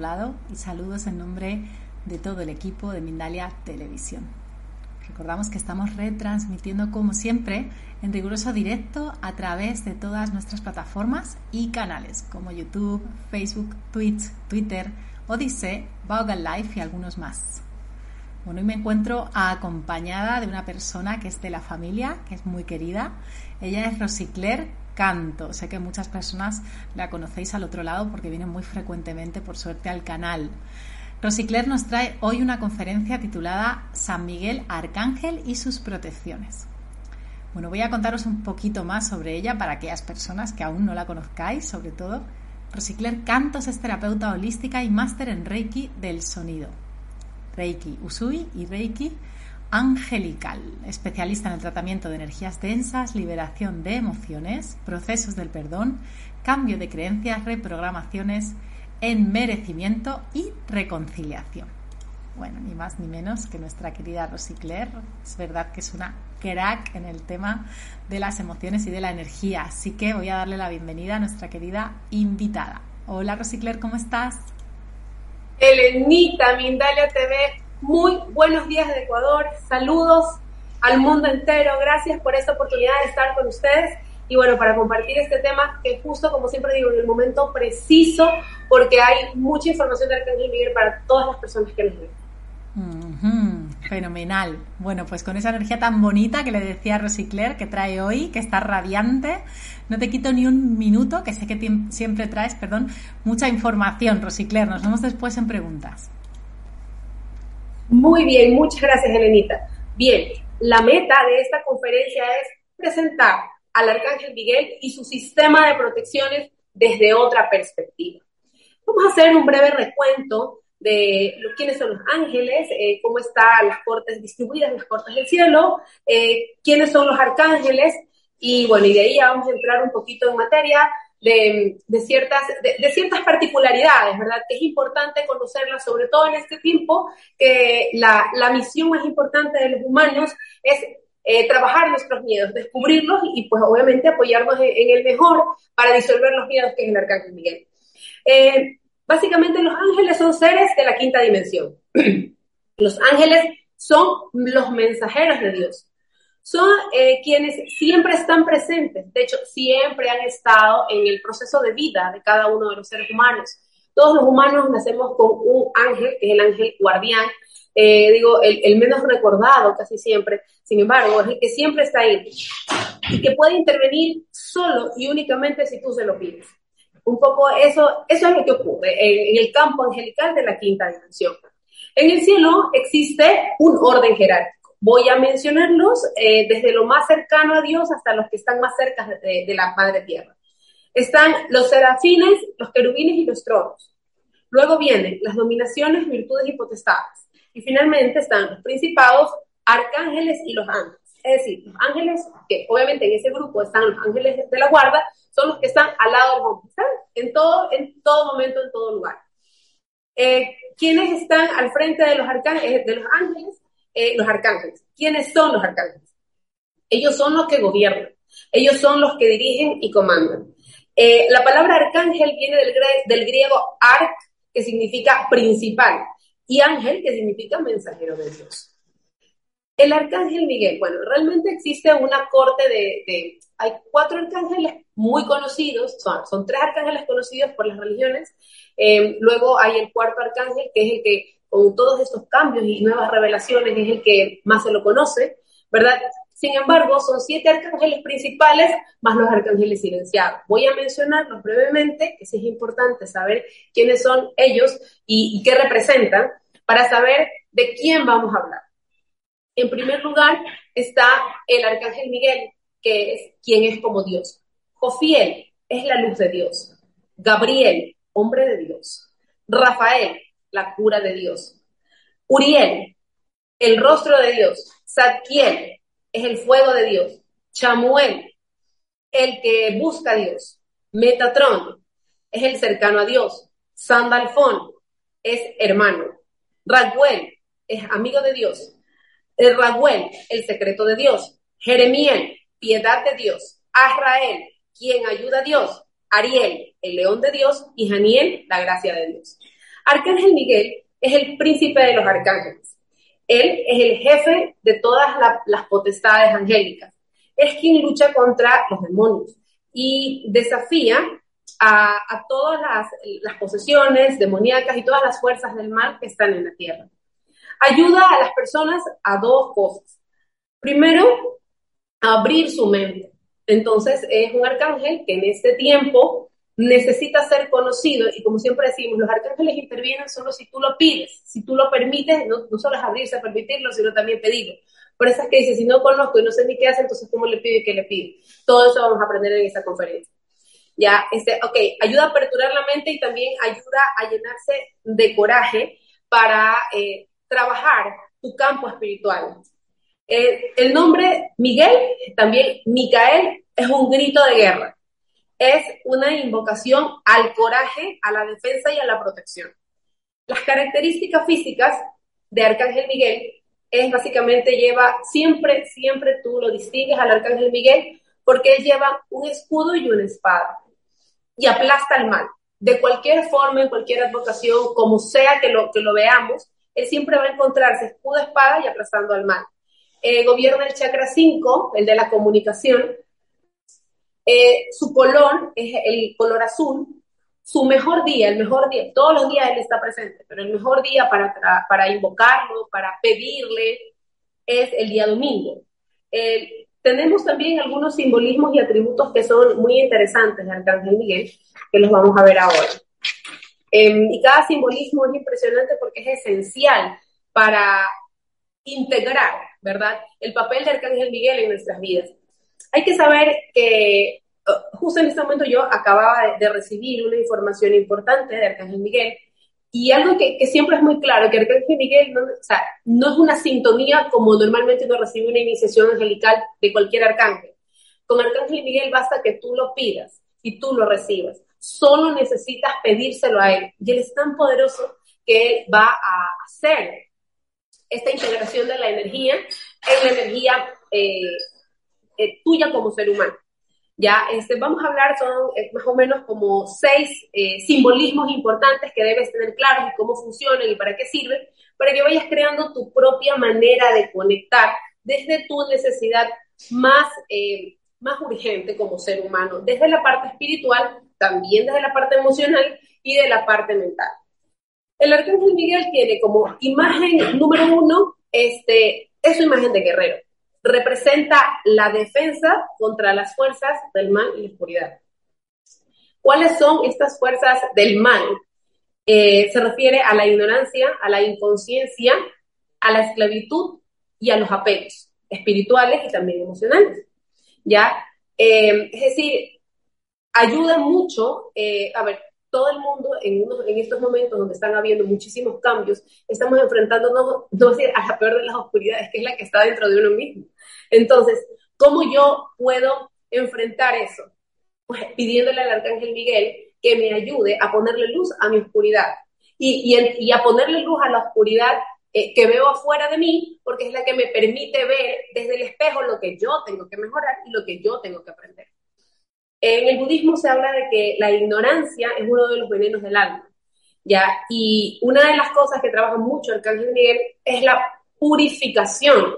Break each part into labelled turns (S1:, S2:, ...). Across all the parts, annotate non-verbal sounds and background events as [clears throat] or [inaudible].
S1: Lado y saludos en nombre de todo el equipo de Mindalia Televisión. Recordamos que estamos retransmitiendo como siempre en riguroso directo a través de todas nuestras plataformas y canales como YouTube, Facebook, Twitch, Twitter, Odyssey, Vaughan Life y algunos más. Bueno, hoy me encuentro acompañada de una persona que es de la familia, que es muy querida. Ella es Rosicler Canto. Sé que muchas personas la conocéis al otro lado porque viene muy frecuentemente, por suerte, al canal. Rosicler nos trae hoy una conferencia titulada San Miguel Arcángel y sus protecciones. Bueno, voy a contaros un poquito más sobre ella para aquellas personas que aún no la conozcáis, sobre todo. Rosicler Cantos es terapeuta holística y máster en Reiki del sonido. Reiki Usui y Reiki angelical, especialista en el tratamiento de energías densas, liberación de emociones, procesos del perdón, cambio de creencias, reprogramaciones, en merecimiento y reconciliación. Bueno, ni más ni menos que nuestra querida Rosicler. Es verdad que es una crack en el tema de las emociones y de la energía. Así que voy a darle la bienvenida a nuestra querida invitada. Hola Rosicler, ¿cómo estás?
S2: Elenita, Mindalia TV, muy buenos días de Ecuador, saludos al mundo entero, gracias por esta oportunidad de estar con ustedes y bueno, para compartir este tema que justo como siempre digo en el momento preciso porque hay mucha información de Arcángel Miguel para todas las personas que nos ven.
S1: Fenomenal. Bueno, pues con esa energía tan bonita que le decía Rosicler que trae hoy, que está radiante, no te quito ni un minuto, que sé que siempre traes, perdón, mucha información, Rosicler. Nos vemos después en preguntas.
S2: Muy bien, muchas gracias, Elenita. Bien, la meta de esta conferencia es presentar al Arcángel Miguel y su sistema de protecciones desde otra perspectiva. Vamos a hacer un breve recuento de quiénes son los ángeles, eh, cómo están las cortes distribuidas, las cortes del cielo, eh, quiénes son los arcángeles, y bueno, y de ahí vamos a entrar un poquito en materia de, ciertas, de, ciertas particularidades, ¿verdad? Que es importante conocerlas, sobre todo en este tiempo, que la, la misión más importante de los humanos es eh, trabajar nuestros miedos, descubrirlos y pues obviamente apoyarnos en, el mejor para disolver los miedos que es el Arcángel Miguel. Eh, básicamente los ángeles son seres de la quinta dimensión. [clears throat] los ángeles son los mensajeros de Dios son eh, quienes siempre están presentes, de hecho, siempre han estado en el proceso de vida de cada uno de los seres humanos. Todos los humanos nacemos con un ángel, que es el ángel guardián, eh, digo, el, el, menos recordado casi siempre, sin embargo, es el que siempre está ahí y que puede intervenir solo y únicamente si tú se lo pides. Un poco eso, eso es lo que ocurre en, en el campo angelical de la quinta dimensión. En el cielo existe un orden jerárquico Voy a mencionarlos eh, desde lo más cercano a Dios hasta los que están más cerca de, la Madre Tierra. Están los serafines, los querubines y los tronos. Luego vienen las dominaciones, virtudes y potestades. Y finalmente están los principados, arcángeles y los ángeles. Es decir, los ángeles, que obviamente en ese grupo están los ángeles de la guarda, son los que están al lado del hombre, ¿están? En todo, en todo momento, en todo lugar. Eh, ¿Quiénes están al frente de los, arcángeles, de los ángeles? Eh, los arcángeles. ¿Quiénes son los arcángeles? Ellos son los que gobiernan, ellos son los que dirigen y comandan. Eh, la palabra arcángel viene del, griego arc, que significa principal, y ángel, que significa mensajero de Dios. El arcángel Miguel, bueno, realmente existe una corte de, hay cuatro arcángeles muy conocidos, son, son tres arcángeles conocidos por las religiones, eh, luego hay el cuarto arcángel, que es el que con todos estos cambios y nuevas revelaciones es el que más se lo conoce, ¿verdad? Sin embargo, son siete arcángeles principales más los arcángeles silenciados. Voy a mencionarlos brevemente, que sí es importante saber quiénes son ellos y, y qué representan, para saber de quién vamos a hablar. En primer lugar está el arcángel Miguel, que es quien es como Dios. Jofiel es la luz de Dios. Gabriel, hombre de Dios. Rafael, la cura de Dios. Uriel, el rostro de Dios. Zadkiel, es el fuego de Dios. Chamuel, el que busca a Dios. Metatron, es el cercano a Dios. Sandalfón, es hermano. Raguel, es amigo de Dios. El Raguel, el secreto de Dios. Jeremiel, piedad de Dios. Azrael, quien ayuda a Dios. Ariel, el león de Dios. Y Janiel, la gracia de Dios. Arcángel Miguel es el príncipe de los arcángeles. Él es el jefe de todas las potestades angélicas. Es quien lucha contra los demonios y desafía a, todas las, posesiones demoníacas y todas las fuerzas del mal que están en la tierra. Ayuda a las personas a dos cosas. Primero, a abrir su mente. Entonces, es un arcángel que en este tiempo necesita ser conocido y como siempre decimos, los arcángeles intervienen solo si tú lo pides, si tú lo permites, no, solo es abrirse a permitirlo, sino también pedirlo. Por eso es que dice, si no conozco y no sé ni qué hace, entonces ¿cómo le pido y qué le pido? Todo eso vamos a aprender en esta conferencia. Ya, este, ok, ayuda a aperturar la mente y también ayuda a llenarse de coraje para eh, trabajar tu campo espiritual. Eh, el nombre Miguel, también Micael, es un grito de guerra es una invocación al coraje, a la defensa y a la protección. Las características físicas de Arcángel Miguel es básicamente lleva, siempre, siempre tú lo distingues al Arcángel Miguel porque él lleva un escudo y una espada y aplasta el mal. De cualquier forma, en cualquier advocación, como sea que lo, que lo veamos, él siempre va a encontrarse escudo, espada y aplastando al mal. Eh, gobierna el chakra 5, el de la comunicación, eh, su color es el color azul. Su mejor día, el mejor día, todos los días él está presente, pero el mejor día para, para invocarlo, para pedirle, es el día domingo. tenemos también algunos simbolismos y atributos que son muy interesantes de Arcángel Miguel, que los vamos a ver ahora. Em, y cada simbolismo es impresionante porque es esencial para integrar, ¿verdad?, el papel de Arcángel Miguel en nuestras vidas. Hay que saber que uh, justo en este momento yo acababa de, recibir una información importante de Arcángel Miguel y algo que, siempre es muy claro, que Arcángel Miguel no, o sea, no es una sintonía como normalmente uno recibe una iniciación angelical de cualquier arcángel. Con Arcángel Miguel basta que tú lo pidas y tú lo recibas. Solo necesitas pedírselo a él. Y él es tan poderoso que él va a hacer esta integración de la energía en la energía eh, eh, tuya como ser humano. Ya, este, vamos a hablar, son eh, más o menos como seis eh, simbolismos importantes que debes tener claros y cómo funcionan y para qué sirven, para que vayas creando tu propia manera de conectar desde tu necesidad más, más urgente como ser humano, desde la parte espiritual, también desde la parte emocional y de la parte mental. El arcángel Miguel tiene como imagen número uno, este, es su imagen de guerrero representa la defensa contra las fuerzas del mal y la oscuridad. ¿Cuáles son estas fuerzas del mal? Eh, se refiere a la ignorancia, a la inconsciencia, a la esclavitud y a los apegos espirituales y también emocionales. ¿Ya? Eh, es decir, ayuda mucho, eh, a ver, todo el mundo en, en estos momentos donde están habiendo muchísimos cambios, estamos enfrentándonos no a la peor de las oscuridades, que es la que está dentro de uno mismo. Entonces, ¿cómo yo puedo enfrentar eso? Pues pidiéndole al Arcángel Miguel que me ayude a ponerle luz a mi oscuridad y, y, a ponerle luz a la oscuridad eh, que veo afuera de mí, porque es la que me permite ver desde el espejo lo que yo tengo que mejorar y lo que yo tengo que aprender. En el budismo se habla de que la ignorancia es uno de los venenos del alma, ¿ya? Y una de las cosas que trabaja mucho el Arcángel Miguel es la purificación.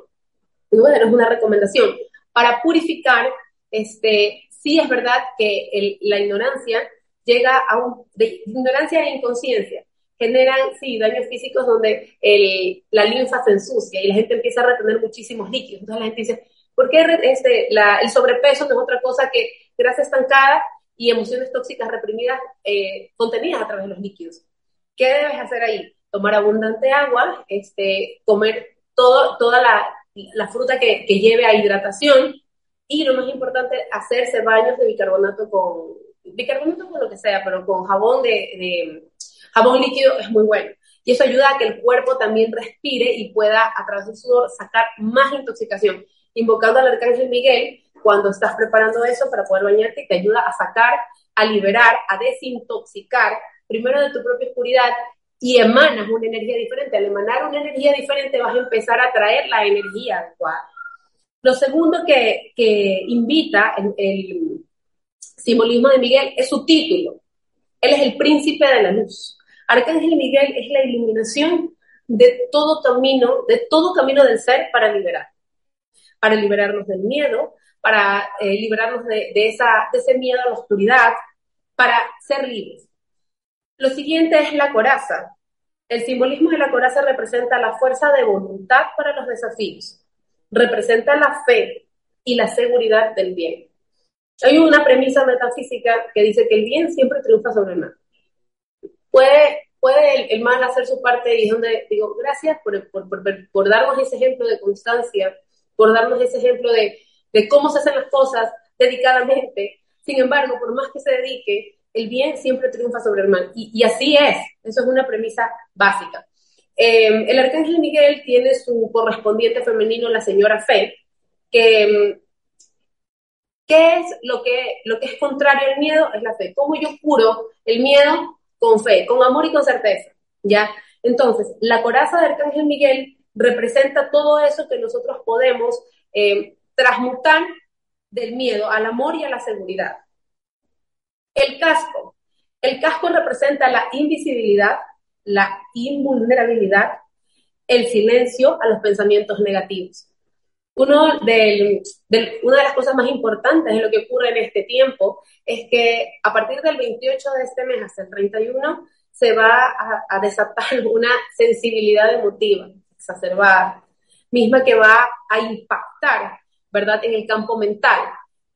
S2: No es una recomendación. Para purificar, este, sí es verdad que la ignorancia llega a un, de ignorancia e inconsciencia, generan, sí, daños físicos donde el, la linfa se ensucia y la gente empieza a retener muchísimos líquidos. Entonces la gente dice, Porque este, el sobrepeso no es otra cosa que grasa estancada y emociones tóxicas reprimidas eh, contenidas a través de los líquidos. ¿Qué debes hacer ahí? Tomar abundante agua, este, comer toda la, fruta que, que, lleve a hidratación y lo más importante, hacerse baños de bicarbonato con, bicarbonato con lo que sea, pero con jabón de, de jabón líquido es muy bueno. Y eso ayuda a que el cuerpo también respire y pueda, a través del sudor, sacar más intoxicación. Invocando al arcángel Miguel, cuando estás preparando eso para poder bañarte, te ayuda a sacar, a liberar, a desintoxicar, primero de tu propia oscuridad y emanas una energía diferente. Al emanar una energía diferente vas a empezar a traer la energía adecuada. Lo segundo que, que invita el, el simbolismo de Miguel es su título. Él es el príncipe de la luz. Arcángel Miguel es la iluminación de todo camino, de todo camino del ser para liberar. Para liberarnos del miedo, para eh, liberarnos de, esa, de ese miedo a la oscuridad, para ser libres. Lo siguiente es la coraza. El simbolismo de la coraza representa la fuerza de voluntad para los desafíos. Representa la fe y la seguridad del bien. Hay una premisa metafísica que dice que el bien siempre triunfa sobre el mal puede, puede el, mal hacer su parte y es donde digo, gracias por, por, por, darnos ese ejemplo de constancia, por darnos ese ejemplo de, de cómo se hacen las cosas dedicadamente. Sin embargo, por más que se dedique, el bien siempre triunfa sobre el mal. Y, así es, eso es una premisa básica. Eh, el arcángel Miguel tiene su correspondiente femenino, la señora Fe, que ¿qué es lo que, lo que es contrario al miedo? Es la fe. ¿Cómo yo curo el miedo? con fe, con amor y con certeza, ¿ya? Entonces, la coraza de Arcángel Miguel representa todo eso que nosotros podemos eh, transmutar del miedo al amor y a la seguridad. El casco. El casco representa la invisibilidad, la invulnerabilidad, el silencio a los pensamientos negativos. Una de las cosas más importantes de lo que ocurre en este tiempo es que a partir del 28 de este mes hasta el 31 se va a, desatar una sensibilidad emotiva exacerbada, misma que va a impactar, ¿verdad?, en el campo mental.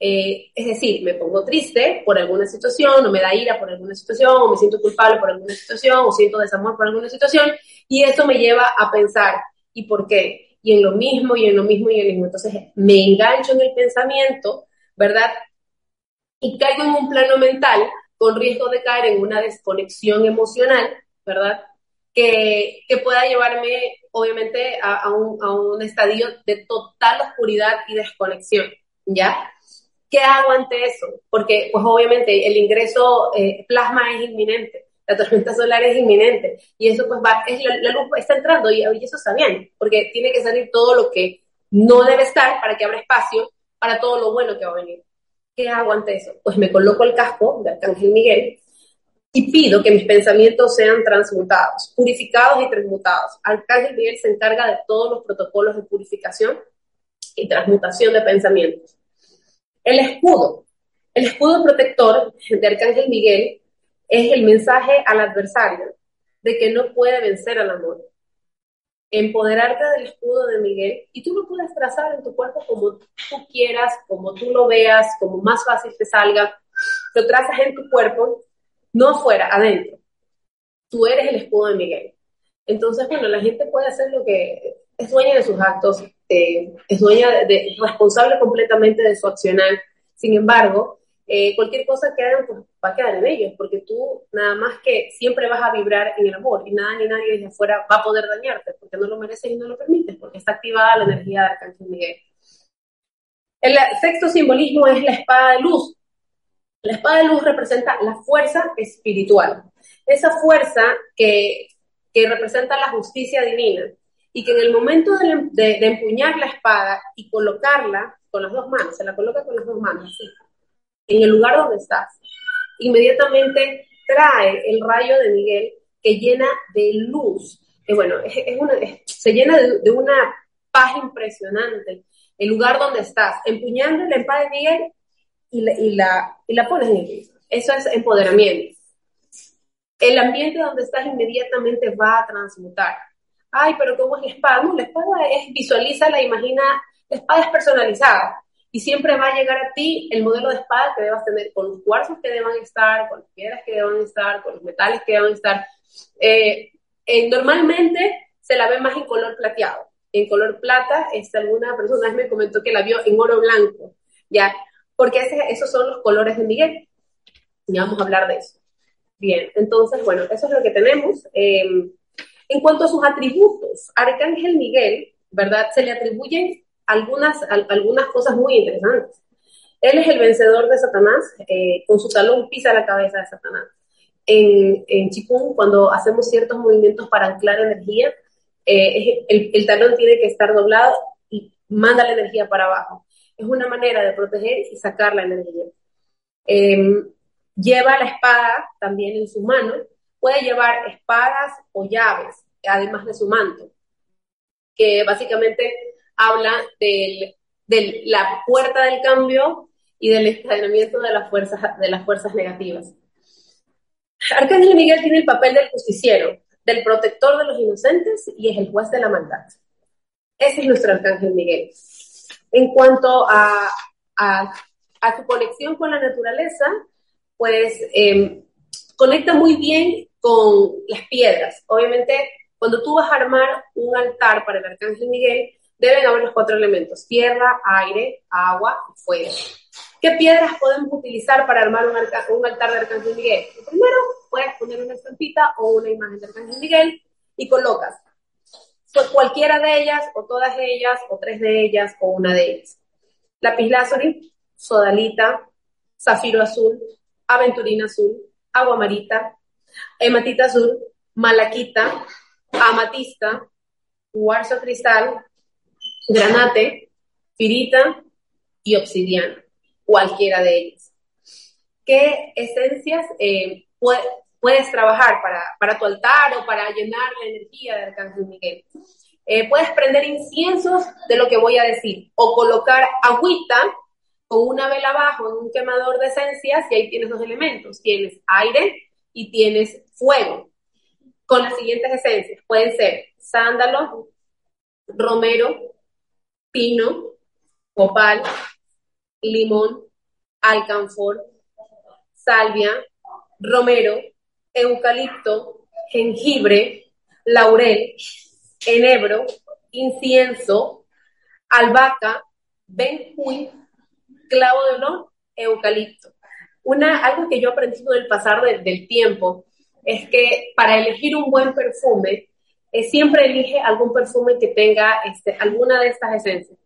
S2: Eh, es decir, me pongo triste por alguna situación, o me da ira por alguna situación, o me siento culpable por alguna situación, o siento desamor por alguna situación, y eso me lleva a pensar, ¿y por qué? y en lo mismo y en lo mismo y en lo mismo. Entonces me engancho en el pensamiento, ¿verdad? Y caigo en un plano mental con riesgo de caer en una desconexión emocional, ¿verdad? Que, que pueda llevarme, obviamente, a, un, a un estadio de total oscuridad y desconexión, ¿ya? ¿Qué hago ante eso? Porque, pues obviamente, el ingreso eh, plasma es inminente la tormenta solar es inminente y eso pues va, es, la, luz está entrando y, eso está bien, porque tiene que salir todo lo que no debe estar para que abra espacio para todo lo bueno que va a venir. ¿Qué hago ante eso? Pues me coloco el casco de Arcángel Miguel y pido que mis pensamientos sean transmutados, purificados y transmutados. Arcángel Miguel se encarga de todos los protocolos de purificación y transmutación de pensamientos. El escudo. El escudo protector de Arcángel Miguel es el mensaje al adversario de que no puede vencer al amor. Empoderarte del escudo de Miguel y tú lo puedes trazar en tu cuerpo como tú quieras, como tú lo veas, como más fácil te salga. Lo trazas en tu cuerpo, no afuera, adentro. Tú eres el escudo de Miguel. Entonces, bueno, la gente puede hacer lo que es dueña de sus actos, eh, es dueña de, responsable completamente de su accionar. Sin embargo, eh, cualquier cosa que hagan, pues va a quedar en ellos, porque tú nada más que siempre vas a vibrar en el amor y nada ni nadie desde afuera va a poder dañarte, porque no lo mereces y no lo permites, porque está activada la energía de Arcángel Miguel. El sexto simbolismo es la espada de luz. La espada de luz representa la fuerza espiritual, esa fuerza que, que representa la justicia divina y que en el momento de, de, empuñar la espada y colocarla con las dos manos, se la coloca con las dos manos, en el lugar donde estás, inmediatamente trae el rayo de Miguel que llena de luz. Bueno, se llena de, una paz impresionante. El lugar donde estás, empuñando la espada de Miguel y la, y la, pones en el piso. Eso es empoderamiento. El ambiente donde estás inmediatamente va a transmutar. Ay, pero ¿cómo es la espada? No, la espada es, visualízala, imagina La espada es personalizada y siempre va a llegar a ti el modelo de espada que debas tener con los cuarzos que deban estar, con las piedras que deban estar, con los metales que deban estar. Eh, eh, normalmente se la ve más en color plateado. En color plata, esta alguna persona me comentó que la vio en oro blanco, ¿ya? Porque esos son los colores de Miguel. Ya vamos a hablar de eso. Bien, entonces, bueno, eso es lo que tenemos. Em, en cuanto a sus atributos, Arcángel Miguel, ¿verdad? Se le atribuyen algunas, algunas cosas muy interesantes. Él es el vencedor de Satanás, eh, con su talón pisa la cabeza de Satanás. En, en Chikung, cuando hacemos ciertos movimientos para anclar energía, eh, el, el, talón tiene que estar doblado y manda la energía para abajo. Es una manera de proteger y sacar la energía. Em, lleva la espada también en su mano, puede llevar espadas o llaves, además de su manto, que básicamente habla de la puerta del cambio y del encadenamiento de las fuerzas, de las fuerzas negativas. Arcángel Miguel tiene el papel del justiciero, del protector de los inocentes y es el juez de la maldad. Ese es nuestro Arcángel Miguel. En cuanto a, a, su conexión con la naturaleza, pues em, conecta muy bien con las piedras. Obviamente, cuando tú vas a armar un altar para el Arcángel Miguel, deben haber los cuatro elementos, tierra, aire, agua y fuego. ¿Qué piedras podemos utilizar para armar un, altar de Arcángel Miguel? Primero, puedes poner una estampita o una imagen de Arcángel Miguel y colocas cualquiera de ellas, o todas ellas, o tres de ellas, o una de ellas. Lapislázuli, sodalita, zafiro azul, aventurina azul, aguamarita, hematita azul, malaquita, amatista, cuarzo cristal, granate, pirita y obsidiana, cualquiera de ellas. ¿Qué esencias eh, puedes trabajar para, tu altar o para llenar la energía de Arcángel Miguel? Eh, puedes prender inciensos de lo que voy a decir o colocar agüita con una vela abajo en un quemador de esencias y ahí tienes dos elementos. Tienes aire y tienes fuego. Con las siguientes esencias. Pueden ser sándalo, romero, pino, copal, limón, alcanfor, salvia, romero, eucalipto, jengibre, laurel, enebro, incienso, albahaca, benjuí, clavo de olor, eucalipto. Una, algo que yo aprendí con el pasar del tiempo es que para elegir un buen perfume, eh, siempre elige algún perfume que tenga este, alguna de estas esencias.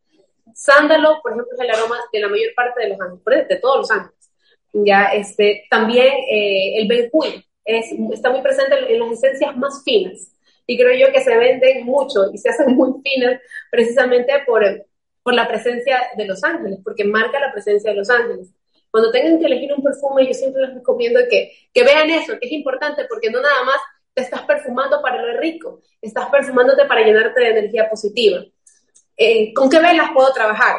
S2: Sándalo, por ejemplo, es el aroma de la mayor parte de los ángeles, de todos los ángeles. Ya, este, también eh, el benjuí es, está muy presente en las esencias más finas. Y creo yo que se venden mucho y se hacen muy finas precisamente por, por la presencia de los ángeles, porque marca la presencia de los ángeles. Cuando tengan que elegir un perfume, yo siempre les recomiendo que, que vean eso, que es importante, porque no nada más te estás perfumando para lo rico, estás perfumándote para llenarte de energía positiva. Eh, ¿Con qué velas puedo trabajar?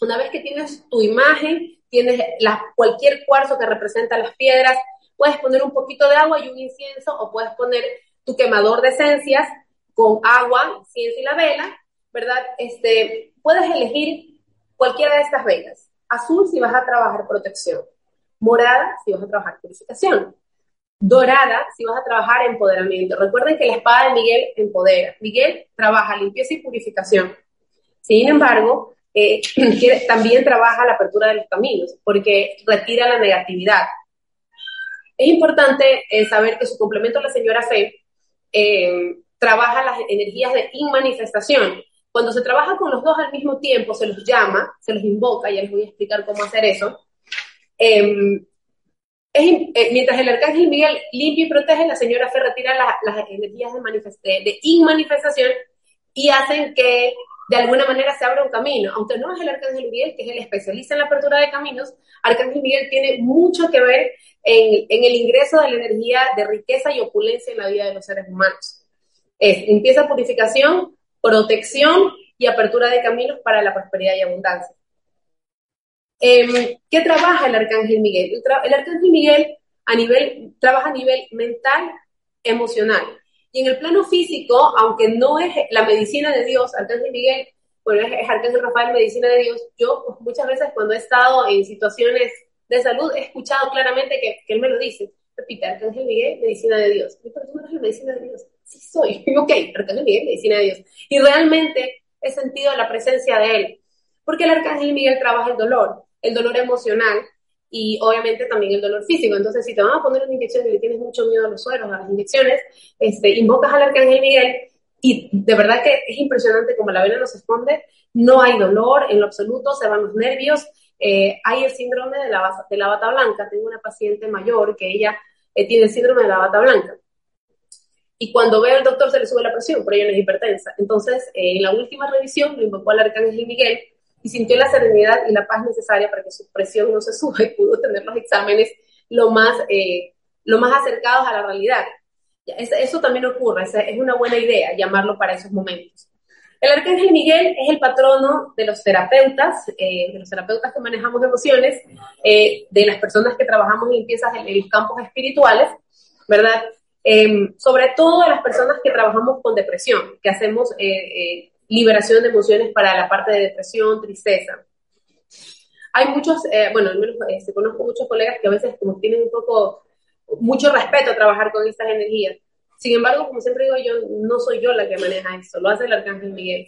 S2: Una vez que tienes tu imagen, tienes la, cualquier cuarzo que representa las piedras, puedes poner un poquito de agua y un incienso o puedes poner tu quemador de esencias con agua, incienso y la vela, ¿verdad? Este, puedes elegir cualquiera de estas velas. Azul si vas a trabajar protección. Morada si vas a trabajar purificación. Dorada si vas a trabajar empoderamiento. Recuerden que la espada de Miguel empodera. Miguel trabaja limpieza y purificación. Sin embargo, eh, [clears throat] también trabaja la apertura de los caminos porque retira la negatividad. Es importante eh, saber que su complemento la señora Fe eh, trabaja las energías de inmanifestación. Cuando se trabaja con los dos al mismo tiempo, se los llama, se los invoca, y les voy a explicar cómo hacer eso. Em, mientras el arcángel Miguel limpia y protege, la señora Fe retira las energías de, de inmanifestación y hacen que de alguna manera se abra un camino. Aunque no es el Arcángel Miguel, que es el especialista en la apertura de caminos, Arcángel Miguel tiene mucho que ver en, el ingreso de la energía de riqueza y opulencia en la vida de los seres humanos. Es limpieza, purificación, protección y apertura de caminos para la prosperidad y abundancia. Em, ¿Qué trabaja el Arcángel Miguel? El, el Arcángel Miguel a nivel, trabaja a nivel mental, emocional. Y en el plano físico, aunque no es la medicina de Dios, Arcángel Miguel bueno, es, Arcángel Rafael, Medicina de Dios. Yo muchas veces cuando he estado en situaciones de salud he escuchado claramente que, él me lo dice. Repite, Arcángel Miguel, Medicina de Dios. ¿Y pero tú no eres Medicina de Dios? Sí soy. [laughs] ok, Arcángel Miguel, Medicina de Dios. Y realmente he sentido la presencia de él. Porque el Arcángel Miguel trabaja el dolor, el dolor emocional, y obviamente también el dolor físico. Entonces, si te van a poner una inyección y le tienes mucho miedo a los sueros, a las inyecciones, este, invocas al arcángel Miguel y de verdad que es impresionante como la vena nos esconde, no hay dolor en lo absoluto, se van los nervios, eh, hay el síndrome de la, de la bata blanca. Tengo una paciente mayor que ella eh, tiene el síndrome de la bata blanca. Y cuando ve al doctor se le sube la presión, pero ella no es hipertensa. Entonces, eh, en la última revisión lo invocó al arcángel Miguel y sintió la serenidad y la paz necesaria para que su presión no se suba y pudo tener los exámenes lo más, eh, lo más acercados a la realidad. Eso también ocurre, es una buena idea llamarlo para esos momentos. El arcángel Miguel es el patrono de los terapeutas, eh, de los terapeutas que manejamos emociones, eh, de las personas que trabajamos en limpiezas en, los campos espirituales, ¿verdad? Em, sobre todo de las personas que trabajamos con depresión, que hacemos liberación de emociones para la parte de depresión, tristeza. Hay muchos, eh, bueno, al menos este, conozco muchos colegas que a veces como tienen un poco, mucho respeto a trabajar con estas energías. Sin embargo, como siempre digo yo, no soy yo la que maneja eso, lo hace el Arcángel Miguel.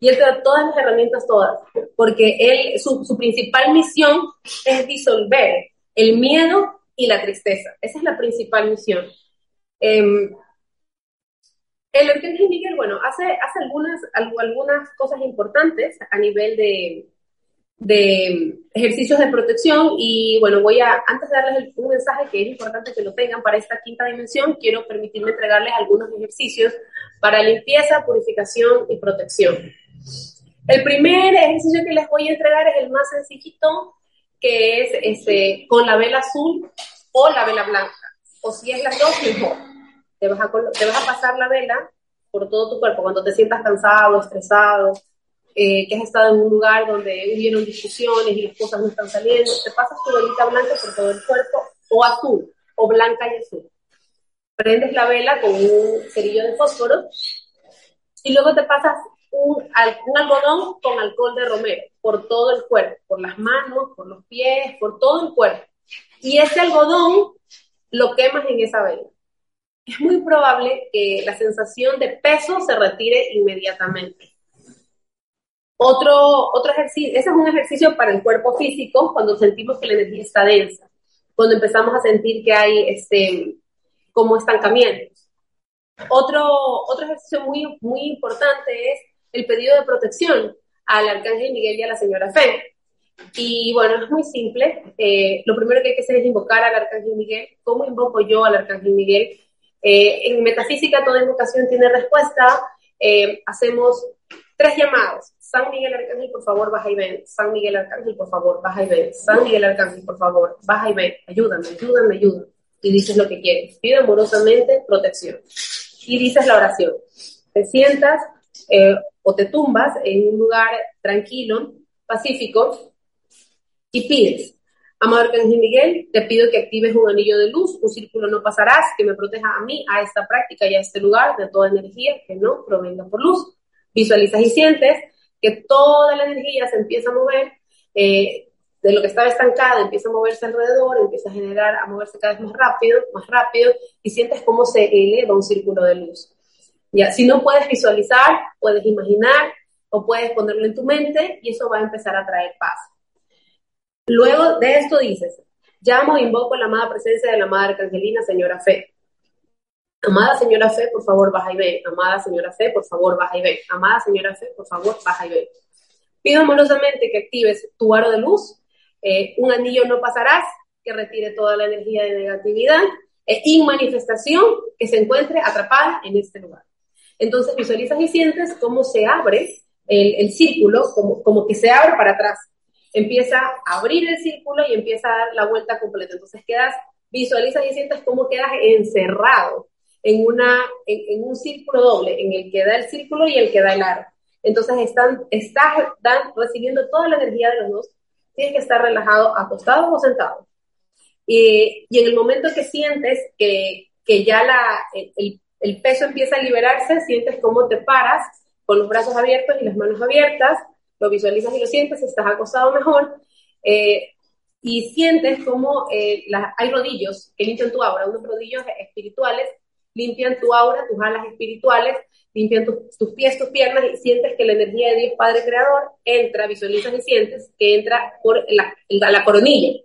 S2: Y él te da todas las herramientas, todas, porque él, su, su principal misión es disolver el miedo y la tristeza. Esa es la principal misión. Eh, el Arcángel Miguel, bueno, hace, hace algunas, algunas cosas importantes a nivel de, de ejercicios de protección y bueno, voy a, antes de darles un mensaje que es importante que lo tengan para esta quinta dimensión, quiero permitirme entregarles algunos ejercicios para limpieza, purificación y protección. El primer ejercicio que les voy a entregar es el más sencillito, que es ese, con la vela azul o la vela blanca, o si es las dos, mejor te vas, a, te vas a pasar la vela por todo tu cuerpo. Cuando te sientas cansado, estresado, eh, que has estado en un lugar donde hubieron discusiones y las cosas no están saliendo, te pasas tu velita blanca por todo el cuerpo, o azul, o blanca y azul. Prendes la vela con un cerillo de fósforo y luego te pasas un, un algodón con alcohol de romero por todo el cuerpo, por las manos, por los pies, por todo el cuerpo. Y ese algodón lo quemas en esa vela es muy probable que la sensación de peso se retire inmediatamente. Otro, otro ejercicio, ese es un ejercicio para el cuerpo físico cuando sentimos que la energía está densa, cuando empezamos a sentir que hay este, como estancamientos. Otro, otro ejercicio muy, muy importante es el pedido de protección al arcángel Miguel y a la señora Fe. Y bueno, es muy simple. Eh, lo primero que hay que hacer es invocar al arcángel Miguel. ¿Cómo invoco yo al arcángel Miguel? Eh, en metafísica toda invocación tiene respuesta. Eh, hacemos tres llamados. San Miguel Arcángel, por favor, baja y ven. San Miguel Arcángel, por favor, baja y ven. San Miguel Arcángel, por favor, baja y ven. Ayúdame, ayúdame, ayúdame. Y dices lo que quieres. Pido amorosamente protección. Y dices la oración. Te sientas eh, o te tumbas en un lugar tranquilo, pacífico, y pides Amado Arcángel Miguel, te pido que actives un anillo de luz, un círculo no pasarás, que me proteja a mí, a esta práctica y a este lugar de toda energía que no provenga por luz. Visualizas y sientes que toda la energía se empieza a mover, eh, de lo que estaba estancada empieza a moverse alrededor, empieza a generar, a moverse cada vez más rápido, más rápido, y sientes cómo se eleva un círculo de luz. Ya, si no puedes visualizar, puedes imaginar o puedes ponerlo en tu mente y eso va a empezar a traer paz. Luego de esto dices, llamo e invoco la amada presencia de la amada arcangelina, señora Fe. Amada señora Fe, por favor, baja y ve. Amada señora Fe, por favor, baja y ve. Amada señora Fe, por favor, baja y ve. Pido amorosamente que actives tu aro de luz. Eh, un anillo no pasarás, que retire toda la energía de negatividad e manifestación que se encuentre atrapada en este lugar. Entonces visualizas y sientes cómo se abre el, círculo, como, como que se abre para atrás empieza a abrir el círculo y empieza a dar la vuelta completa. Entonces quedas, visualizas y sientes cómo quedas encerrado en, una, en, un círculo doble, en el que da el círculo y el que da el aro. Entonces están, estás recibiendo toda la energía de los dos. Tienes que estar relajado, acostado o sentado. Y, y en el momento que sientes que, que ya la, el, el peso empieza a liberarse, sientes cómo te paras con los brazos abiertos y las manos abiertas, lo visualizas y lo sientes, estás acostado mejor, eh, y sientes como eh, hay rodillos que limpian tu aura, unos rodillos espirituales, limpian tu aura, tus alas espirituales, limpian tus pies, tus piernas y sientes que la energía de Dios Padre Creador entra, visualizas y sientes que entra por la, la coronilla,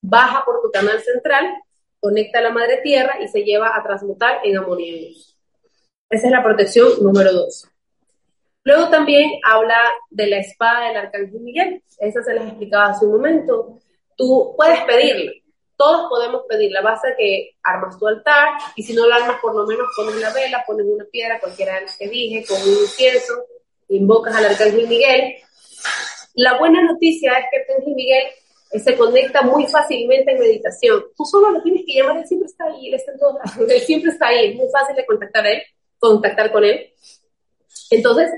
S2: baja por tu canal central, conecta a la Madre Tierra y se lleva a transmutar en armonía Esa es la protección número dos. Luego también habla de la espada del Arcángel Miguel. Esa se les explicaba hace un momento. Tú puedes pedirla. Todos podemos pedirla. Basta que armas tu altar y si no la armas, por lo menos pones la vela, pones una piedra, cualquiera de las que dije, con un incienso, invocas al Arcángel Miguel. La buena noticia es que Arcángel Miguel eh, se conecta muy fácilmente en meditación. Tú solo lo tienes que llamar, él siempre está ahí, él está en todos lados, [laughs] él siempre está ahí, es muy fácil de contactar a él, contactar con él. Entonces,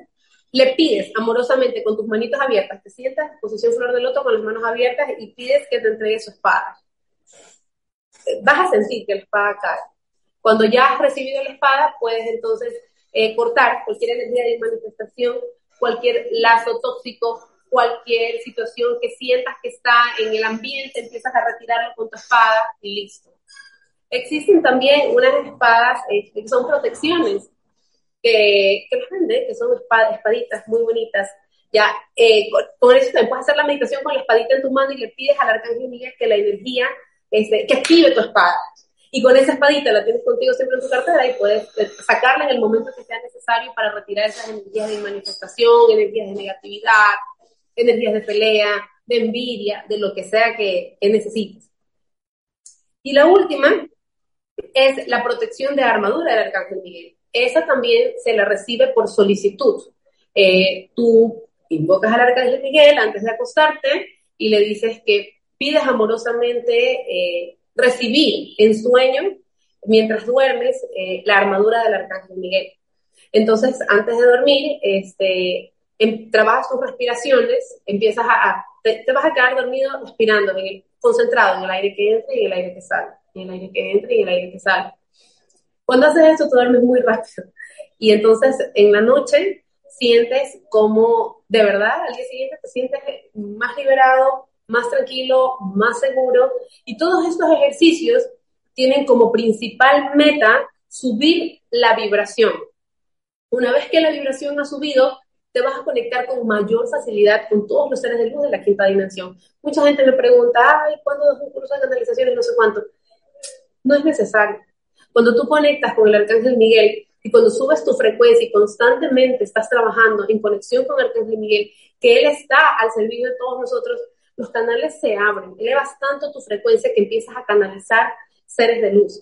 S2: le pides amorosamente con tus manitos abiertas, te sientas en posición flor de loto con las manos abiertas y pides que te entregue su espada. Vas a sentir que la espada cae. Cuando ya has recibido la espada, puedes entonces eh, cortar cualquier energía de manifestación, cualquier lazo tóxico, cualquier situación que sientas que está en el ambiente, empiezas a retirarlo con tu espada y listo. Existen también unas espadas eh, que son protecciones que, que venden, que son espaditas muy bonitas. Ya, eh, con, eso también puedes hacer la meditación con la espadita en tu mano y le pides al arcángel Miguel que la energía, este, que active tu espada. Y con esa espadita la tienes contigo siempre en tu cartera y puedes eh, sacarla en el momento que sea necesario para retirar esas energías de manifestación, energías de negatividad, energías de pelea, de envidia, de lo que sea que, que necesites. Y la última es la protección de armadura del arcángel Miguel esa también se la recibe por solicitud. Eh, tú invocas al arcángel Miguel antes de acostarte y le dices que pides amorosamente eh, recibir en sueño, mientras duermes, eh, la armadura del arcángel Miguel. Entonces, antes de dormir, este, em, trabajas tus respiraciones, empiezas a, te, vas a quedar dormido respirando, concentrado en el aire que entra y en el aire que sale, en el aire que entra y en el aire que sale. Cuando haces eso, tú duermes muy rápido. Y entonces en la noche sientes como, de verdad, al día siguiente te sientes más liberado, más tranquilo, más seguro. Y todos estos ejercicios tienen como principal meta subir la vibración. Una vez que la vibración ha subido, te vas a conectar con mayor facilidad con todos los seres de luz de la quinta dimensión. Mucha gente me pregunta, ay, ¿cuándo das un curso de canalización y no sé cuánto? No es necesario. Cuando tú conectas con el Arcángel Miguel y cuando subes tu frecuencia y constantemente estás trabajando en conexión con el Arcángel Miguel, que Él está al servicio de todos nosotros, los canales se abren. Elevas tanto tu frecuencia que empiezas a canalizar seres de luz.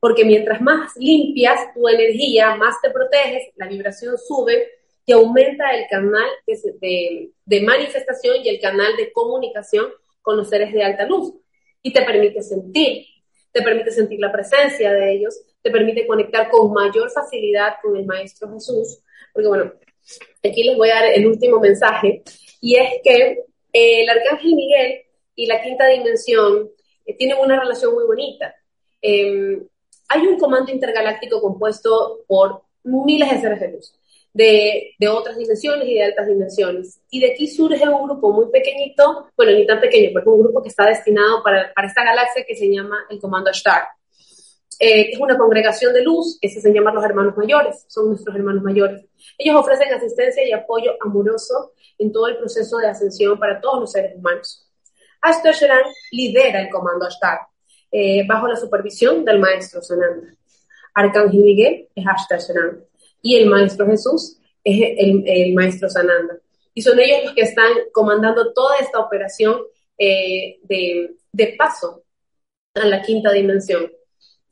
S2: Porque mientras más limpias tu energía, más te proteges, la vibración sube y aumenta el canal de, manifestación y el canal de comunicación con los seres de alta luz. Y te permite sentir te permite sentir la presencia de ellos, te permite conectar con mayor facilidad con el Maestro Jesús, porque bueno, aquí les voy a dar el último mensaje, y es que eh, el Arcángel Miguel y la quinta dimensión eh, tienen una relación muy bonita. Em, hay un comando intergaláctico compuesto por miles de seres de luz de, otras dimensiones y de altas dimensiones. Y de aquí surge un grupo muy pequeñito, bueno, ni tan pequeño, pero un grupo que está destinado para, para esta galaxia que se llama el Comando Star. Eh, es una congregación de luz que se hacen llamar los hermanos mayores, son nuestros hermanos mayores. Ellos ofrecen asistencia y apoyo amoroso en todo el proceso de ascensión para todos los seres humanos. Ashtar Sheran lidera el Comando Ashtar, eh, bajo la supervisión del maestro Sananda. Arcángel Miguel es Ashtar Sheran y el Maestro Jesús es el, Maestro Sananda. Y son ellos los que están comandando toda esta operación eh, de, paso a la quinta dimensión.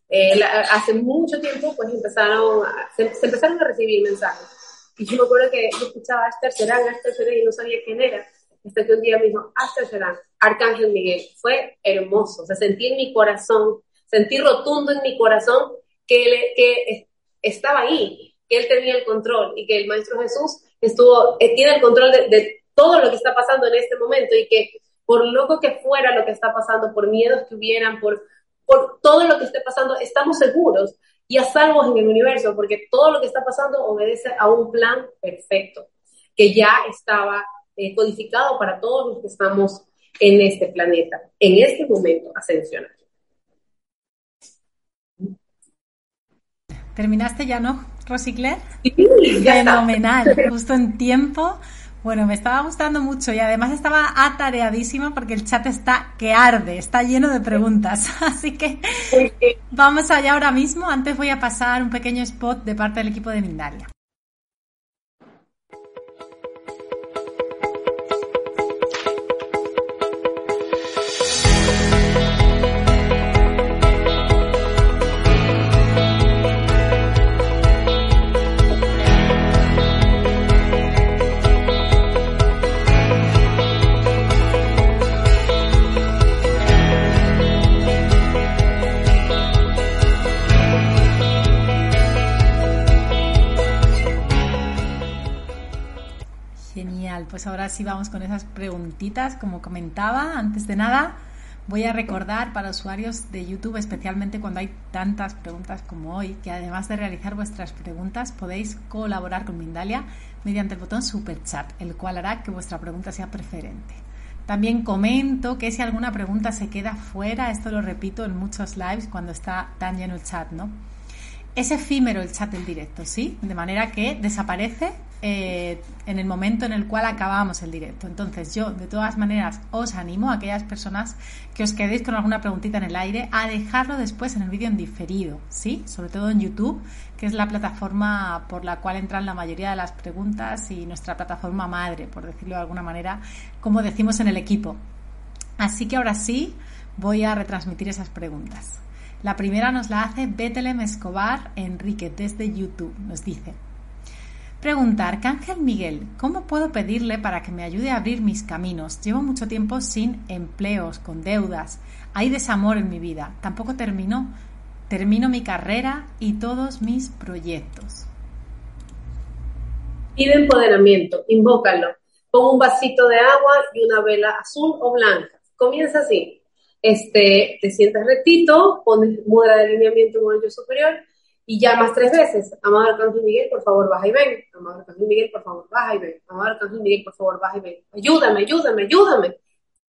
S2: Eh, hace mucho tiempo, pues empezaron a, se, empezaron a recibir mensajes. Y yo me acuerdo que yo escuchaba Aster Serán, Aster Serán, y no sabía quién era. Hasta que un día me dijo, Aster Serán, Arcángel Miguel. Fue hermoso. O sea, sentí en mi corazón, sentí rotundo en mi corazón que, que estaba ahí que él tenía el control y que el Maestro Jesús estuvo, eh, tiene el control de, todo lo que está pasando en este momento y que por loco que fuera lo que está pasando, por miedos que hubieran, por, por todo lo que esté pasando, estamos seguros. y a salvos en el universo, porque todo lo que está pasando obedece a un plan perfecto, que ya estaba eh, codificado para todos los que estamos en este planeta, en este momento ascensional.
S1: ¿Terminaste ya, no,
S2: Sí, ya
S1: Fenomenal, [laughs] justo en tiempo. Bueno, me estaba gustando mucho y además estaba atareadísima porque el chat está que arde, está lleno de preguntas. [laughs] Así que vamos allá ahora mismo. Antes voy a pasar un pequeño spot de parte del equipo de Mindalia. Pues ahora sí vamos con esas preguntitas, como comentaba. Antes de nada, voy a recordar para usuarios de YouTube, especialmente cuando hay tantas preguntas como hoy, que además de realizar vuestras preguntas, podéis colaborar con Mindalia mediante el botón Super Chat, el cual hará que vuestra pregunta sea preferente. También comento que si alguna pregunta se queda fuera, esto lo repito en muchos lives cuando está tan lleno el chat, ¿no? Es efímero el chat del directo, ¿sí? De manera que desaparece eh, en el momento en el cual acabamos el directo. Entonces yo, de todas maneras, os animo a aquellas personas que os quedéis con alguna preguntita en el aire a dejarlo después en el vídeo en diferido, ¿sí? Sobre todo en YouTube, que es la plataforma por la cual entran la mayoría de las preguntas y nuestra plataforma madre, por decirlo de alguna manera, como decimos en el equipo. Así que ahora sí, voy a retransmitir esas preguntas. La primera nos la hace Betelem Escobar Enrique desde YouTube. Nos dice, Pregunta, Arcángel Miguel, ¿cómo puedo pedirle para que me ayude a abrir mis caminos? Llevo mucho tiempo sin empleos, con deudas. Hay desamor en mi vida. Tampoco termino, termino mi carrera y todos mis proyectos.
S2: Pide empoderamiento, invócalo. Pon un vasito de agua y una vela azul o blanca. Comienza así. Este, te sientas rectito, pones mudra de alineamiento en el superior y llamas tres veces, amado Arcángel Miguel, por favor, baja y ven, amado Arcángel Miguel, por favor, baja y ven, amado Arcángel Miguel, por favor, baja y ven, ayúdame, ayúdame, ayúdame.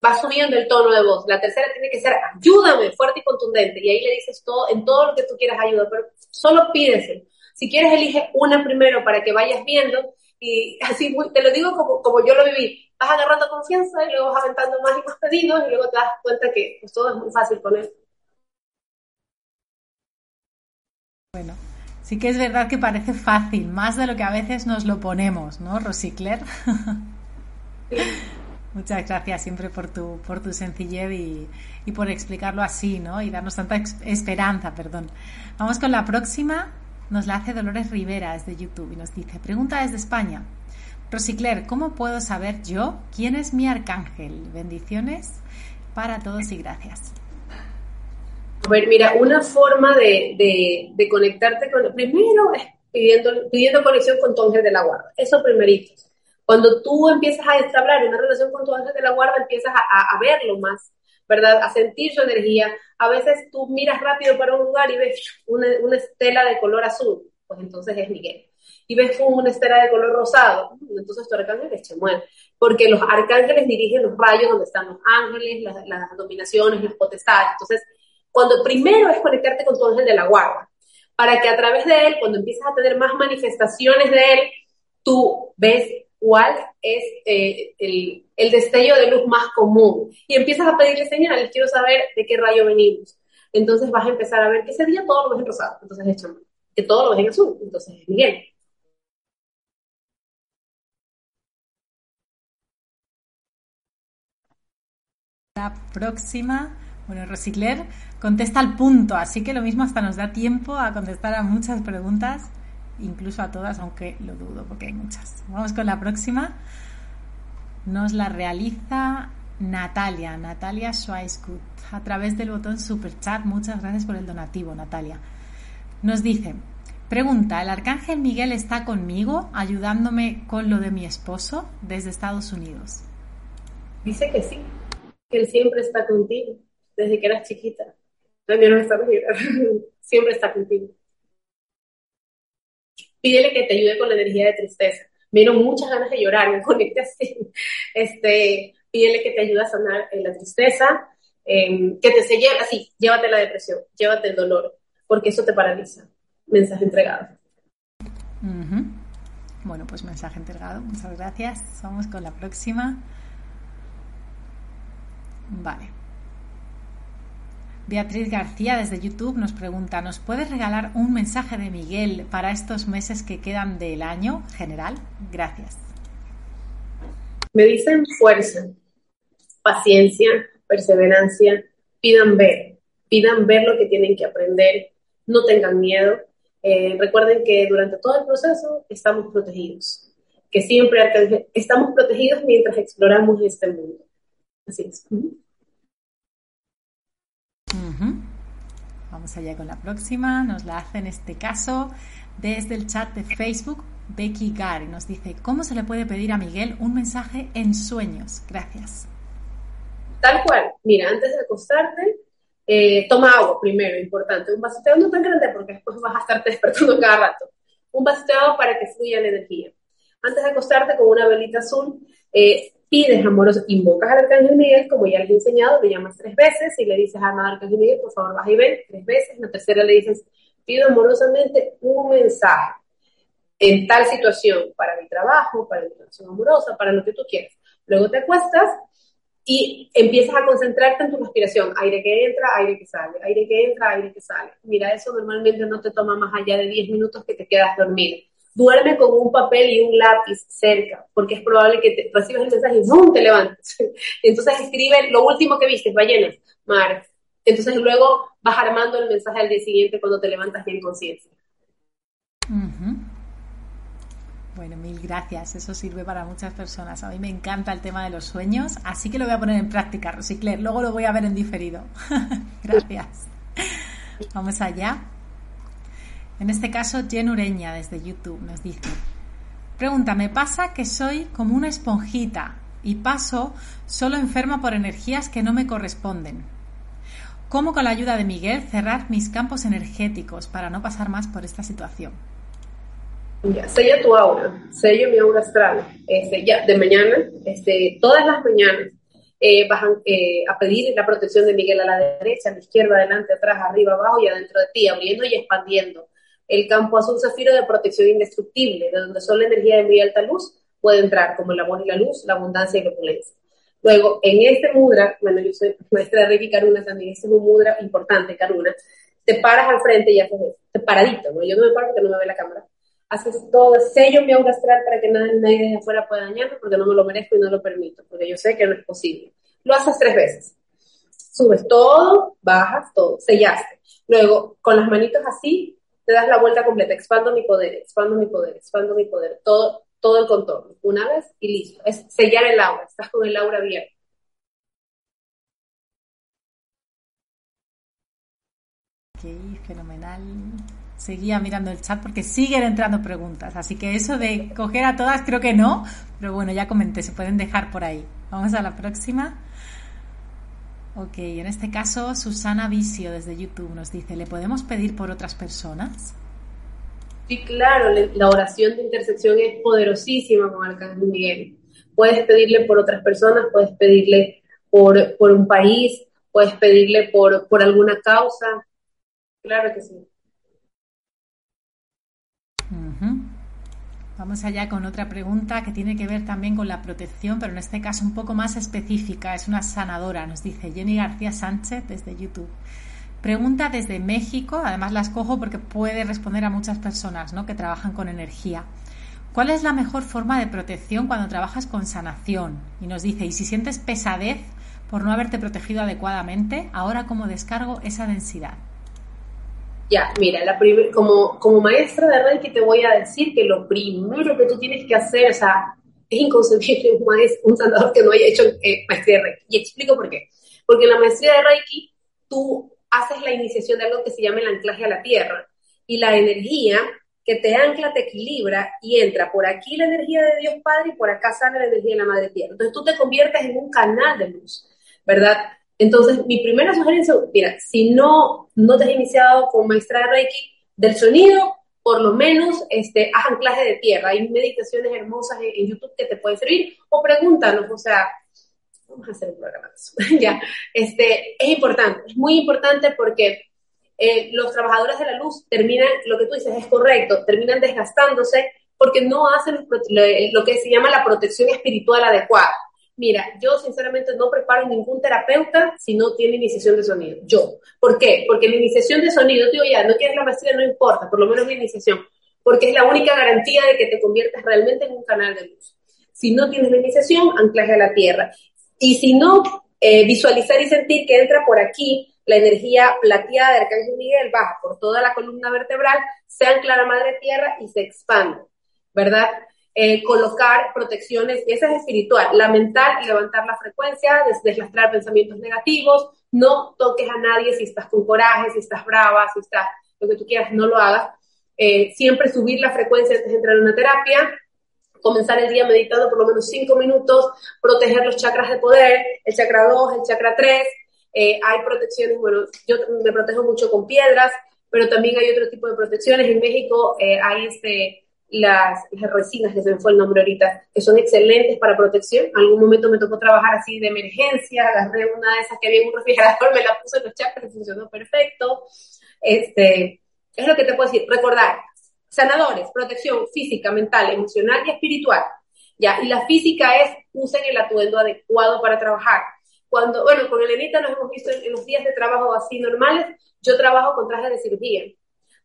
S2: Va subiendo el tono de voz. La tercera tiene que ser ayúdame, fuerte y contundente. Y ahí le dices todo, en todo lo que tú quieras ayuda, pero solo pídese. Si quieres, elige una primero para que vayas viendo y así, te lo digo como, como yo lo viví. Vas agarrando confianza y luego vas aventando más y más pedidos y luego te das cuenta que pues, todo es muy fácil con él.
S1: Bueno, sí que es verdad que parece fácil, más de lo que a veces nos lo ponemos, ¿no, Rosicler? [laughs] Muchas gracias siempre por tu, por tu sencillez y, y, por explicarlo así, ¿no? Y darnos tanta esperanza, perdón. Vamos con la próxima. Nos la hace Dolores Rivera desde YouTube y nos dice, pregunta desde España. Rosicler, ¿cómo puedo saber yo quién es mi arcángel? Bendiciones para todos y gracias.
S2: A ver, mira, una forma de, de, conectarte con... Primero es pidiendo, pidiendo conexión con tu ángel de la guarda. Eso primerito. Cuando tú empiezas a establecer una relación con tu ángel de la guarda, empiezas a, a, verlo más, ¿verdad? A sentir su energía. A veces tú miras rápido para un lugar y ves una, una estela de color azul, pues entonces es Miguel. Y ves una estela de color rosado, entonces tu arcángel es Chemuel. Porque los arcángeles dirigen los rayos donde están los ángeles, las, las dominaciones, las potestades. Entonces, cuando primero es conectarte con tu ángel de la guarda, para que a través de él, cuando empiezas a tener más manifestaciones de él, tú ves cuál es eh, el, el, destello de luz más común y empiezas a pedirle señales, quiero saber de qué rayo venimos. Entonces vas a empezar a ver que ese día todo lo ves en rosado, entonces es que todo lo ves en azul, entonces es Miguel.
S1: La próxima, bueno, Rosicler, contesta al punto, así que lo mismo hasta nos da tiempo a contestar a muchas preguntas, incluso a todas, aunque lo dudo porque hay muchas. Vamos con la próxima. Nos la realiza Natalia, Natalia Schweiskut, a través del botón Super Chat. Muchas gracias por el donativo, Natalia. Nos dice, pregunta, ¿el arcángel Miguel está conmigo ayudándome con lo de mi esposo desde Estados Unidos?
S2: Dice que sí, que él siempre está contigo desde que eras chiquita. También no está [laughs] Siempre está contigo. pídele que te ayude con la energía de tristeza. Me dieron muchas ganas de llorar, me conecté así. Este, pídele que te ayude a sanar la tristeza, em, que te se lleve, así, llévate la depresión, llévate el dolor, porque eso te paraliza. Mensaje entregado.
S1: Bueno, pues mensaje entregado. Muchas gracias. Vamos con la próxima. Vale. Beatriz García desde YouTube nos pregunta, ¿nos puedes regalar un mensaje de Miguel para estos meses que quedan del año general? Gracias.
S2: Me dicen fuerza, paciencia, perseverancia, pidan ver, pidan ver lo que tienen que aprender, no tengan miedo. Eh, recuerden que durante todo el proceso estamos protegidos, que siempre estamos protegidos mientras exploramos este mundo. Así es.
S1: Vamos allá con la próxima. Nos la hace en este caso desde el chat de Facebook Becky Gary. Nos dice, ¿cómo se le puede pedir a Miguel un mensaje en sueños? Gracias.
S2: Tal cual. Mira, antes de acostarte, eh, toma agua primero, importante. Un agua no tan grande porque después vas a estarte [laughs] despertando cada rato. Un agua para que fluya la energía. Antes de acostarte con una velita azul, eh, pides amoroso, invocas al Arcángel Miguel, como ya les he enseñado, le llamas tres veces y le dices al Arcángel Miguel, por favor, vas y ven, tres veces. La tercera le dices, pido amorosamente un mensaje en tal situación para mi trabajo, para mi relación amorosa, para lo que tú quieras. Luego te acuestas y empiezas a concentrarte en tu respiración, aire que entra, aire que sale, aire que entra, aire que sale. Mira, eso normalmente no te toma más allá de 10 minutos que te quedas dormido. Duerme con un papel y un lápiz cerca, porque es probable que te recibas el mensaje y te levantes. [laughs] Entonces escribe lo último que viste, ballenas, mar. Entonces luego vas armando el mensaje al día siguiente cuando te levantas bien conciencia.
S1: Bueno, mil gracias. Eso sirve para muchas personas. A mí me encanta el tema de los sueños, así que lo voy a poner en práctica, Rosicler. Luego lo voy a ver en diferido. [laughs] gracias. Vamos allá. En este caso, Jen Ureña desde YouTube nos dice, pregunta, me pasa que soy como una esponjita y paso solo enferma por energías que no me corresponden. ¿Cómo con la ayuda de Miguel cerrar mis campos energéticos para no pasar más por esta situación?
S2: Ya, sella tu aura, sello mi aura astral. Este, ya, de mañana, este, todas las mañanas, eh, vas eh, a, pedir la protección de Miguel a la derecha, a la izquierda, adelante, atrás, arriba, abajo y adentro de ti, abriendo y expandiendo. El campo azul zafiro de protección indestructible, de donde solo energía de muy alta luz puede entrar, como el amor y la luz, la abundancia y la opulencia. Luego, en este mudra, bueno, yo soy [laughs] maestra de Reiki Karuna también, este es un mudra importante, Karuna, te paras al frente y haces te paradito, ¿no? Yo no me paro porque no me ve la cámara haces todo, sello mi aura astral para que nadie, nadie de afuera pueda dañarme porque no me lo merezco y no lo permito, porque yo sé que no es posible. Lo haces tres veces. Subes todo, bajas todo, sellaste. Luego, con las manitos así, te das la vuelta completa. Expando mi poder, expando mi poder, expando mi poder. Todo, todo el contorno. Una vez y listo. Es sellar el aura. Estás con el aura abierta.
S1: Ok, fenomenal seguía mirando el chat porque siguen entrando preguntas. Así que eso de coger a todas creo que no, pero bueno, ya comenté, se pueden dejar por ahí. Vamos a la próxima. Ok, en este caso Susana Vicio desde YouTube nos dice, ¿le podemos pedir por otras personas?
S2: Sí, claro, la oración de intersección es poderosísima con Arcángel Miguel. Puedes pedirle por otras personas, puedes pedirle por, por un país, puedes pedirle por, por alguna causa. Claro que sí.
S1: Vamos allá con otra pregunta que tiene que ver también con la protección, pero en este caso un poco más específica. Es una sanadora, nos dice Jenny García Sánchez desde YouTube. Pregunta desde México, además la escojo porque puede responder a muchas personas ¿no? que trabajan con energía. ¿Cuál es la mejor forma de protección cuando trabajas con sanación? Y nos dice, ¿y si sientes pesadez por no haberte protegido adecuadamente, ahora cómo descargo esa densidad?
S2: Ya, mira, la como, como maestra de Reiki te voy a decir que lo primero que tú tienes que hacer, o sea, es inconcebible un maestro, un sanador que no haya hecho eh, maestría de Reiki. Y explico por qué. Porque en la maestría de Reiki tú haces la iniciación de algo que se llama el anclaje a la tierra. Y la energía que te ancla te equilibra y entra por aquí la energía de Dios Padre y por acá sale la energía de la Madre Tierra. Entonces tú te conviertes en un canal de luz, ¿verdad? Entonces, mi primera sugerencia, mira, si no, no te has iniciado con maestra de Reiki, del sonido, por lo menos este, haz anclaje de tierra. Hay meditaciones hermosas en, YouTube que te pueden servir o pregúntanos, o sea, vamos a hacer un programa de eso. [laughs] ya, este, es importante, es muy importante porque eh, los trabajadores de la luz terminan, lo que tú dices es correcto, terminan desgastándose porque no hacen lo que se llama la protección espiritual adecuada. Mira, yo sinceramente no preparo ningún terapeuta si no tiene iniciación de sonido. Yo. ¿Por qué? Porque la iniciación de sonido, digo ya, no quieres la maestría, no importa, por lo menos la iniciación, porque es la única garantía de que te conviertas realmente en un canal de luz. Si no tienes la iniciación, anclaje a la tierra. Y si no, eh, visualizar y sentir que entra por aquí la energía plateada de Arcángel Miguel, baja por toda la columna vertebral, se ancla a la madre tierra y se expande, ¿verdad? Eh, colocar protecciones, esa es espiritual, la mental, levantar la frecuencia, deslastrar pensamientos negativos, no toques a nadie si estás con coraje, si estás brava, si estás lo que tú quieras, no lo hagas. Eh, siempre subir la frecuencia antes de entrar en una terapia, comenzar el día meditando por lo menos cinco minutos, proteger los chakras de poder, el chakra 2, el chakra 3. Eh, hay protecciones, bueno, yo me protejo mucho con piedras, pero también hay otro tipo de protecciones. En México hay este, las, resinas, que se me fue el nombre ahorita, que son excelentes para protección. En algún momento me tocó trabajar así de emergencia, agarré una de esas que había en un refrigerador, me la puse en los chakras y funcionó perfecto. Este, es lo que te puedo decir. Recordar, sanadores, protección física, mental, emocional y espiritual. ¿ya? Y la física es, usen el atuendo adecuado para trabajar. Cuando, bueno, con Elenita nos hemos visto en, en los días de trabajo así normales, yo trabajo con trajes de cirugía,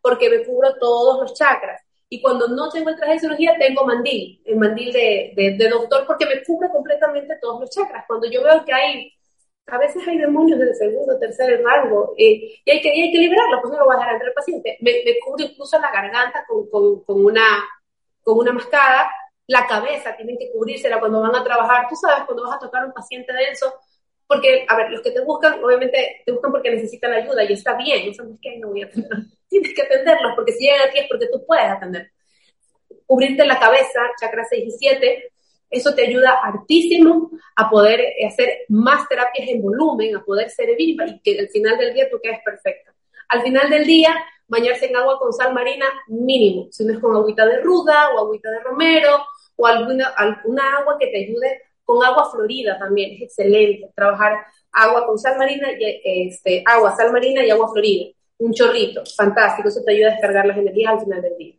S2: porque me cubro todos los chakras y cuando no tengo el traje de cirugía, tengo mandil, el mandil de, de, doctor, porque me cubre completamente todos los chakras. Cuando yo veo que hay, a veces hay demonios de segundo, tercer rango, eh, y, hay que, y hay que liberarlo, pues no lo voy a dejar entrar al paciente. Me, me cubre incluso la garganta con, con, con, una, con una mascada, la cabeza tienen que cubrírsela cuando van a trabajar. Tú sabes, cuando vas a tocar a un paciente denso, porque, a ver, los que te buscan, obviamente te buscan porque necesitan ayuda y está bien, eso no es que no voy a atender. [laughs] Tienes que atenderlos porque si llegan aquí es porque tú puedes atender. Cubrirte la cabeza, chakra 6 y 7, eso te ayuda hartísimo a poder hacer más terapias en volumen, a poder ser viva y que al final del día tú quedes perfecta. Al final del día, bañarse en agua con sal marina mínimo, si no es con agüita de ruda o agüita de romero o alguna, alguna agua que te ayude con agua florida también, es excelente trabajar agua con sal marina, y, este, agua, sal marina y agua florida. Un chorrito, fantástico, eso te ayuda a descargar las energías al final del día.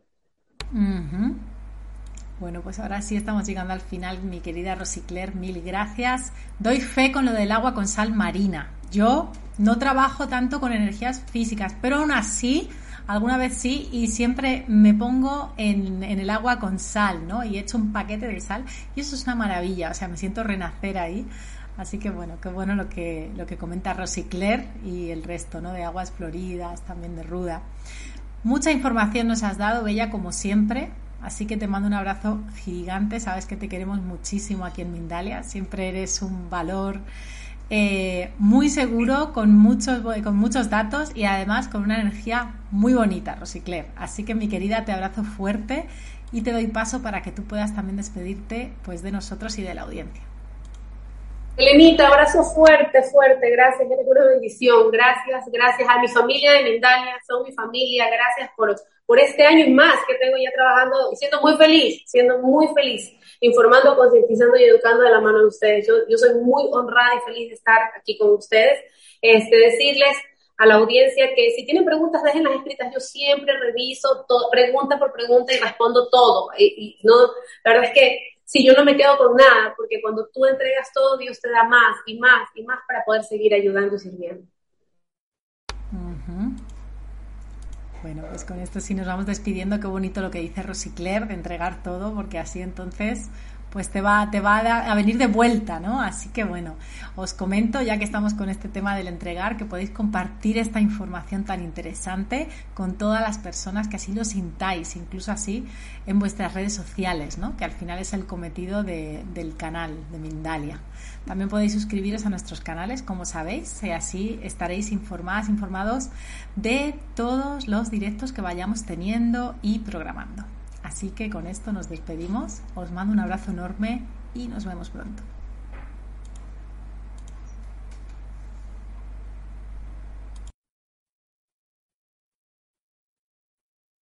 S1: Bueno, pues ahora sí estamos llegando al final, mi querida Rosicler, mil gracias. Doy fe con lo del agua con sal marina. Yo no trabajo tanto con energías físicas, pero aún así alguna vez sí y siempre me pongo en, el agua con sal, ¿no? Y echo un paquete de sal y eso es una maravilla, o sea, me siento renacer ahí. Así que bueno, qué bueno lo que, lo que comenta Rosicler y el resto, ¿no? De aguas floridas, también de ruda. Mucha información nos has dado, Bella, como siempre. Así que te mando un abrazo gigante. Sabes que te queremos muchísimo aquí en Mindalia. Siempre eres un valor eh, muy seguro, con muchos, con muchos datos y además con una energía muy bonita, Rosicler. Así que mi querida, te abrazo fuerte y te doy paso para que tú puedas también despedirte pues, de nosotros y de la audiencia.
S2: Elenita, abrazo fuerte, fuerte, gracias, eres una bendición, gracias, gracias a mi familia de Mindalia, son mi familia, gracias por, por este año y más que tengo ya trabajando y siendo muy feliz, siendo muy feliz informando, concientizando y educando de la mano de ustedes. Yo, yo soy muy honrada y feliz de estar aquí con ustedes. Este, decirles a la audiencia que si tienen preguntas, déjenlas escritas. Yo siempre reviso todo, pregunta por pregunta y respondo todo. Y, no, la verdad es que si yo no me quedo con nada, porque cuando tú entregas todo, Dios te da más y más y más para poder seguir ayudando y sirviendo.
S1: Bueno, pues con esto sí nos vamos despidiendo. Qué bonito lo que dice Rosicler de entregar todo, porque así entonces pues te va, te va a, venir de vuelta, ¿no? Así que bueno, os comento, ya que estamos con este tema del entregar, que podéis compartir esta información tan interesante con todas las personas que así lo sintáis, incluso así en vuestras redes sociales, ¿no? Que al final es el cometido del canal de Mindalia. También podéis suscribiros a nuestros canales, como sabéis, y así estaréis informadas, informados de todos los directos que vayamos teniendo y programando. Así que con esto nos despedimos, os mando un abrazo enorme y nos vemos pronto.